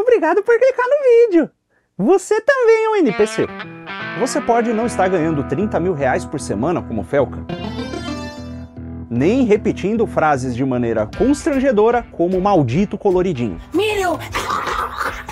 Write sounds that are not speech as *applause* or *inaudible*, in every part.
Obrigado por clicar no vídeo! Você também é um NPC. Você pode não estar ganhando 30 mil reais por semana como Felca, nem repetindo frases de maneira constrangedora como maldito coloridinho. Milho!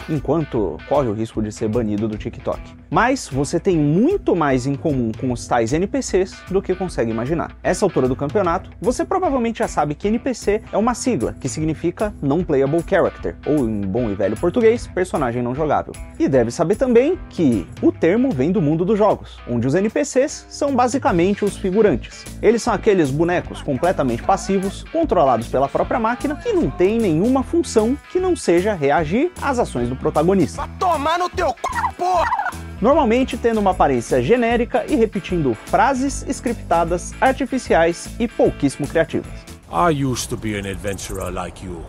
Enquanto corre o risco de ser banido do TikTok. Mas você tem muito mais em comum com os tais NPCs do que consegue imaginar. Essa altura do campeonato, você provavelmente já sabe que NPC é uma sigla que significa Non-Playable Character, ou em bom e velho português, personagem não jogável. E deve saber também que o termo vem do mundo dos jogos, onde os NPCs são basicamente os figurantes. Eles são aqueles bonecos completamente passivos, controlados pela própria máquina, que não tem nenhuma função que não seja reagir às ações do protagonista. Vai tomar no teu c... porra! Normalmente tendo uma aparência genérica e repetindo frases scriptadas, artificiais e pouquíssimo criativas. I used to be an adventurer like you.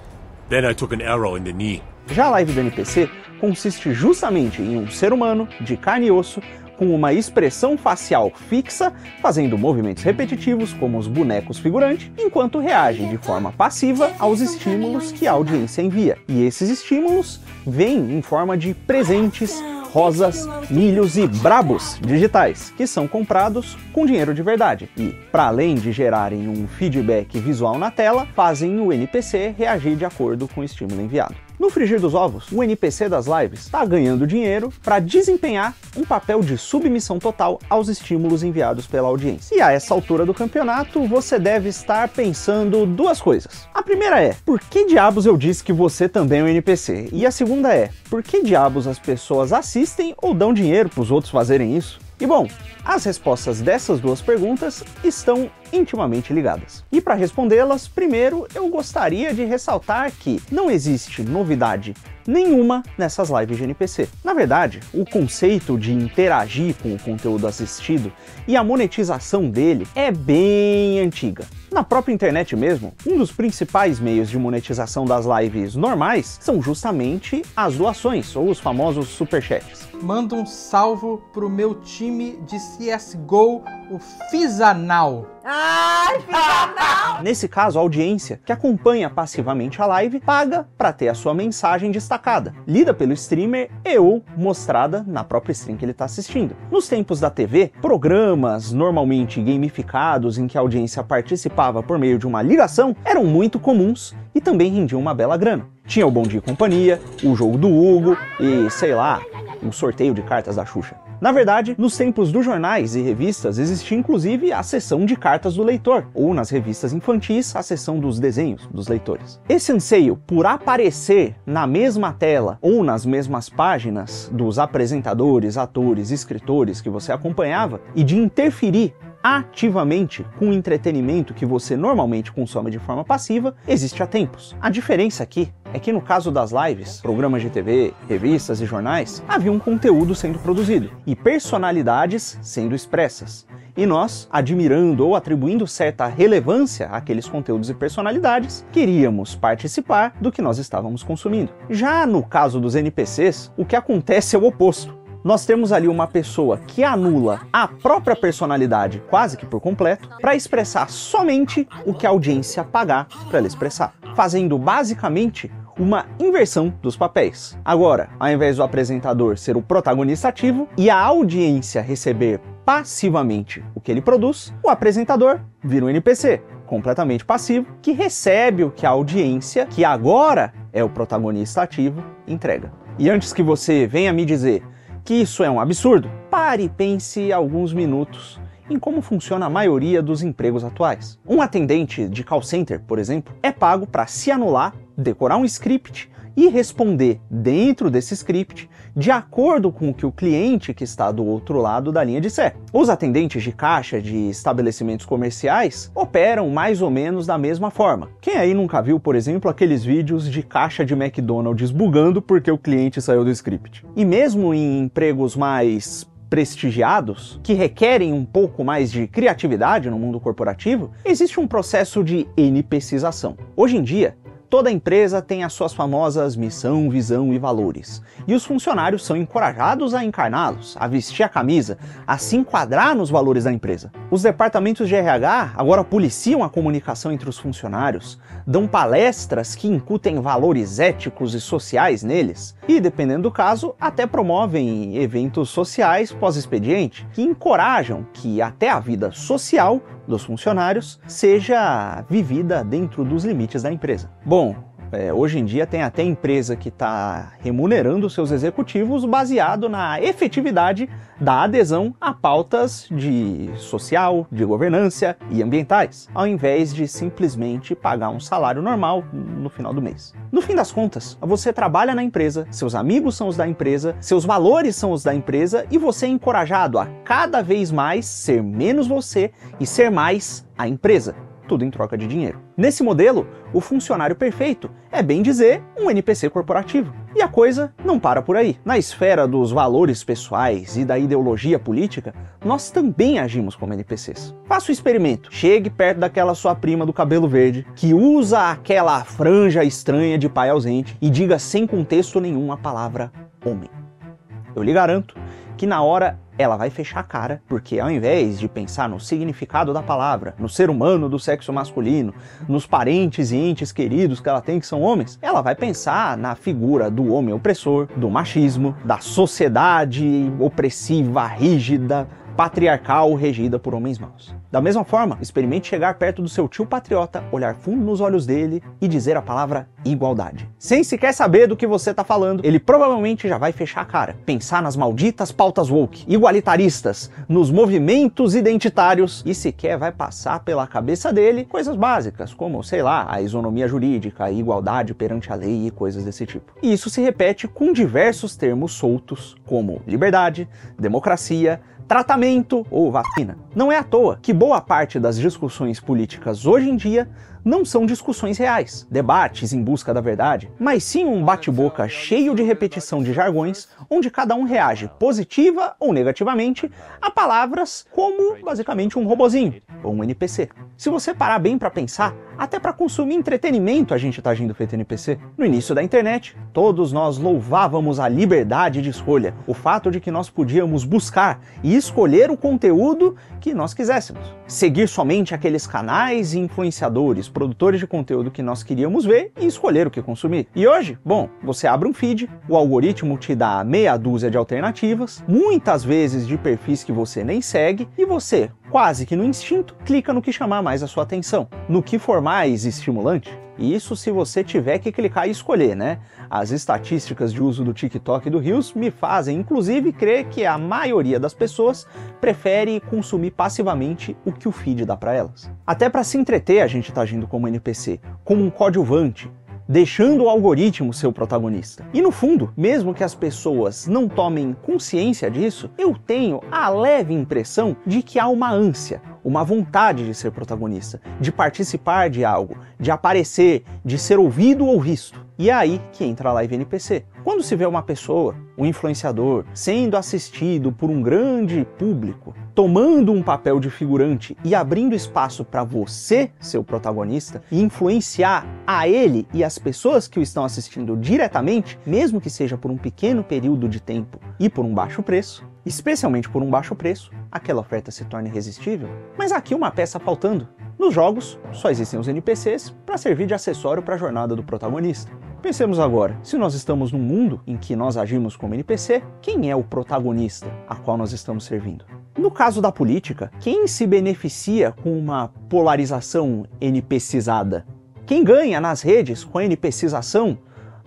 Then I took an arrow in the knee. Já a live do NPC consiste justamente em um ser humano de carne e osso com uma expressão facial fixa, fazendo movimentos repetitivos como os bonecos figurantes, enquanto reage de forma passiva aos estímulos que a audiência envia. E esses estímulos vêm em forma de presentes rosas, milhos e brabos digitais, que são comprados com dinheiro de verdade. E, para além de gerarem um feedback visual na tela, fazem o NPC reagir de acordo com o estímulo enviado. No frigir dos ovos, o NPC das lives está ganhando dinheiro para desempenhar um papel de submissão total aos estímulos enviados pela audiência. E a essa altura do campeonato, você deve estar pensando duas coisas. A primeira é, por que diabos eu disse que você também é um NPC? E a segunda é, por que diabos as pessoas assistem ou dão dinheiro para os outros fazerem isso? E bom, as respostas dessas duas perguntas estão intimamente ligadas. E para respondê-las, primeiro eu gostaria de ressaltar que não existe novidade nenhuma nessas lives de NPC. Na verdade, o conceito de interagir com o conteúdo assistido e a monetização dele é bem antiga. Na própria internet mesmo, um dos principais meios de monetização das lives normais são justamente as doações, ou os famosos superchats. Manda um salvo pro meu time de CSGO, o Fizanal. Ai, filha, *laughs* não! Nesse caso, a audiência que acompanha passivamente a live paga para ter a sua mensagem destacada, lida pelo streamer e ou mostrada na própria stream que ele está assistindo. Nos tempos da TV, programas normalmente gamificados em que a audiência participava por meio de uma ligação eram muito comuns e também rendiam uma bela grana. Tinha o Bom Dia e Companhia, o jogo do Hugo e, sei lá, um sorteio de cartas da Xuxa. Na verdade, nos tempos dos jornais e revistas existia inclusive a seção de cartas do leitor, ou nas revistas infantis, a seção dos desenhos dos leitores. Esse anseio por aparecer na mesma tela ou nas mesmas páginas dos apresentadores, atores, escritores que você acompanhava e de interferir ativamente com o entretenimento que você normalmente consome de forma passiva, existe há tempos. A diferença aqui é que no caso das lives, programas de TV, revistas e jornais, havia um conteúdo sendo produzido e personalidades sendo expressas. E nós, admirando ou atribuindo certa relevância àqueles conteúdos e personalidades, queríamos participar do que nós estávamos consumindo. Já no caso dos NPCs, o que acontece é o oposto nós temos ali uma pessoa que anula a própria personalidade quase que por completo para expressar somente o que a audiência pagar para ela expressar, fazendo basicamente uma inversão dos papéis. Agora, ao invés do apresentador ser o protagonista ativo e a audiência receber passivamente o que ele produz, o apresentador vira um NPC completamente passivo que recebe o que a audiência, que agora é o protagonista ativo, entrega. E antes que você venha me dizer que isso é um absurdo, pare e pense alguns minutos em como funciona a maioria dos empregos atuais. Um atendente de call center, por exemplo, é pago para se anular, decorar um script e responder dentro desse script de acordo com o que o cliente que está do outro lado da linha disser. Os atendentes de caixa de estabelecimentos comerciais operam mais ou menos da mesma forma. Quem aí nunca viu, por exemplo, aqueles vídeos de caixa de McDonald's bugando porque o cliente saiu do script? E mesmo em empregos mais prestigiados, que requerem um pouco mais de criatividade no mundo corporativo, existe um processo de NPCização. Hoje em dia, Toda empresa tem as suas famosas missão, visão e valores. E os funcionários são encorajados a encarná-los, a vestir a camisa, a se enquadrar nos valores da empresa. Os departamentos de RH agora policiam a comunicação entre os funcionários, dão palestras que incutem valores éticos e sociais neles, e, dependendo do caso, até promovem eventos sociais pós-expediente que encorajam que até a vida social dos funcionários seja vivida dentro dos limites da empresa. Bom, é, hoje em dia tem até empresa que está remunerando seus executivos baseado na efetividade da adesão a pautas de social, de governança e ambientais, ao invés de simplesmente pagar um salário normal no final do mês. No fim das contas, você trabalha na empresa, seus amigos são os da empresa, seus valores são os da empresa e você é encorajado a cada vez mais ser menos você e ser mais a empresa tudo em troca de dinheiro. Nesse modelo, o funcionário perfeito é bem dizer um NPC corporativo. E a coisa não para por aí. Na esfera dos valores pessoais e da ideologia política, nós também agimos como NPCs. Faça o experimento. Chegue perto daquela sua prima do cabelo verde, que usa aquela franja estranha de pai ausente, e diga sem contexto nenhum a palavra homem. Eu lhe garanto que na hora ela vai fechar a cara, porque ao invés de pensar no significado da palavra, no ser humano do sexo masculino, nos parentes e entes queridos que ela tem que são homens, ela vai pensar na figura do homem opressor, do machismo, da sociedade opressiva, rígida, patriarcal regida por homens maus. Da mesma forma, experimente chegar perto do seu tio patriota, olhar fundo nos olhos dele e dizer a palavra igualdade. Sem sequer saber do que você está falando, ele provavelmente já vai fechar a cara, pensar nas malditas pautas woke, igualitaristas, nos movimentos identitários e sequer vai passar pela cabeça dele coisas básicas, como, sei lá, a isonomia jurídica, a igualdade perante a lei e coisas desse tipo. E isso se repete com diversos termos soltos, como liberdade, democracia, tratamento ou vacina. Não é à toa que boa parte das discussões políticas hoje em dia não são discussões reais, debates em busca da verdade, mas sim um bate-boca cheio de repetição de jargões, onde cada um reage positiva ou negativamente a palavras como basicamente um robozinho ou um NPC. Se você parar bem para pensar, até para consumir entretenimento a gente está agindo feito NPC. No início da internet, todos nós louvávamos a liberdade de escolha, o fato de que nós podíamos buscar e escolher o conteúdo que nós quiséssemos. Seguir somente aqueles canais e influenciadores, produtores de conteúdo que nós queríamos ver e escolher o que consumir. E hoje, bom, você abre um feed, o algoritmo te dá meia dúzia de alternativas, muitas vezes de perfis que você nem segue, e você, quase que no instinto, clica no que chamar mais a sua atenção, no que for mais estimulante. E isso se você tiver que clicar e escolher, né? As estatísticas de uso do TikTok e do Reels me fazem, inclusive, crer que a maioria das pessoas prefere consumir passivamente o que o feed dá para elas. Até para se entreter, a gente está agindo como NPC, como um coadjuvante, deixando o algoritmo ser o protagonista. E no fundo, mesmo que as pessoas não tomem consciência disso, eu tenho a leve impressão de que há uma ânsia, uma vontade de ser protagonista, de participar de algo, de aparecer, de ser ouvido ou visto. E é aí que entra a live NPC. Quando se vê uma pessoa, um influenciador, sendo assistido por um grande público, tomando um papel de figurante e abrindo espaço para você ser o protagonista e influenciar a ele e as pessoas que o estão assistindo diretamente, mesmo que seja por um pequeno período de tempo e por um baixo preço, especialmente por um baixo preço, aquela oferta se torna irresistível. Mas aqui uma peça faltando. Nos jogos, só existem os NPCs para servir de acessório para a jornada do protagonista. Pensemos agora, se nós estamos num mundo em que nós agimos como NPC, quem é o protagonista a qual nós estamos servindo? No caso da política, quem se beneficia com uma polarização NPCizada? Quem ganha nas redes com a NPCização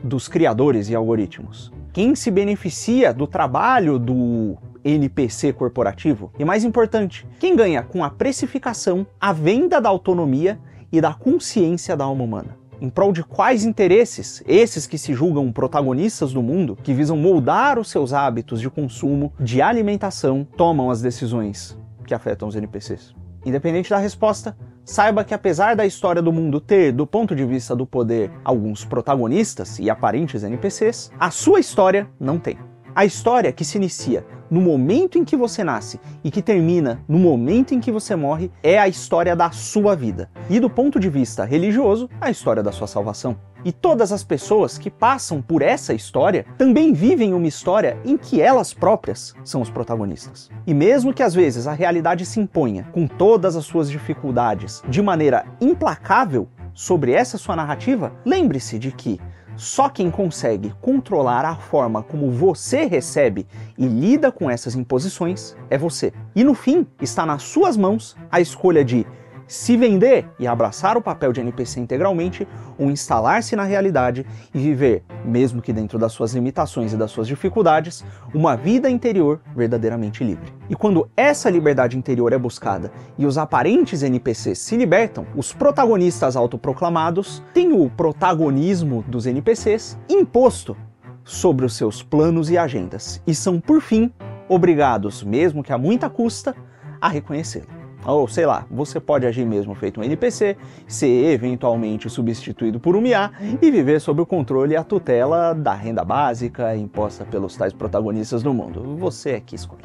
dos criadores e algoritmos? Quem se beneficia do trabalho do NPC corporativo? E mais importante, quem ganha com a precificação, a venda da autonomia e da consciência da alma humana? Em prol de quais interesses esses que se julgam protagonistas do mundo, que visam moldar os seus hábitos de consumo, de alimentação, tomam as decisões que afetam os NPCs? Independente da resposta, saiba que apesar da história do mundo ter, do ponto de vista do poder, alguns protagonistas e aparentes NPCs, a sua história não tem. A história que se inicia no momento em que você nasce e que termina no momento em que você morre é a história da sua vida. E do ponto de vista religioso, a história da sua salvação. E todas as pessoas que passam por essa história também vivem uma história em que elas próprias são os protagonistas. E mesmo que às vezes a realidade se imponha com todas as suas dificuldades de maneira implacável sobre essa sua narrativa, lembre-se de que só quem consegue controlar a forma como você recebe e lida com essas imposições é você. E no fim, está nas suas mãos a escolha de se vender e abraçar o papel de NPC integralmente, ou instalar-se na realidade e viver, mesmo que dentro das suas limitações e das suas dificuldades, uma vida interior verdadeiramente livre. E quando essa liberdade interior é buscada e os aparentes NPCs se libertam, os protagonistas autoproclamados têm o protagonismo dos NPCs imposto sobre os seus planos e agendas, e são, por fim, obrigados, mesmo que a muita custa, a reconhecê-lo. Ou sei lá, você pode agir mesmo feito um NPC, ser eventualmente substituído por um IA e viver sob o controle e a tutela da renda básica imposta pelos tais protagonistas do mundo. Você é que escolhe.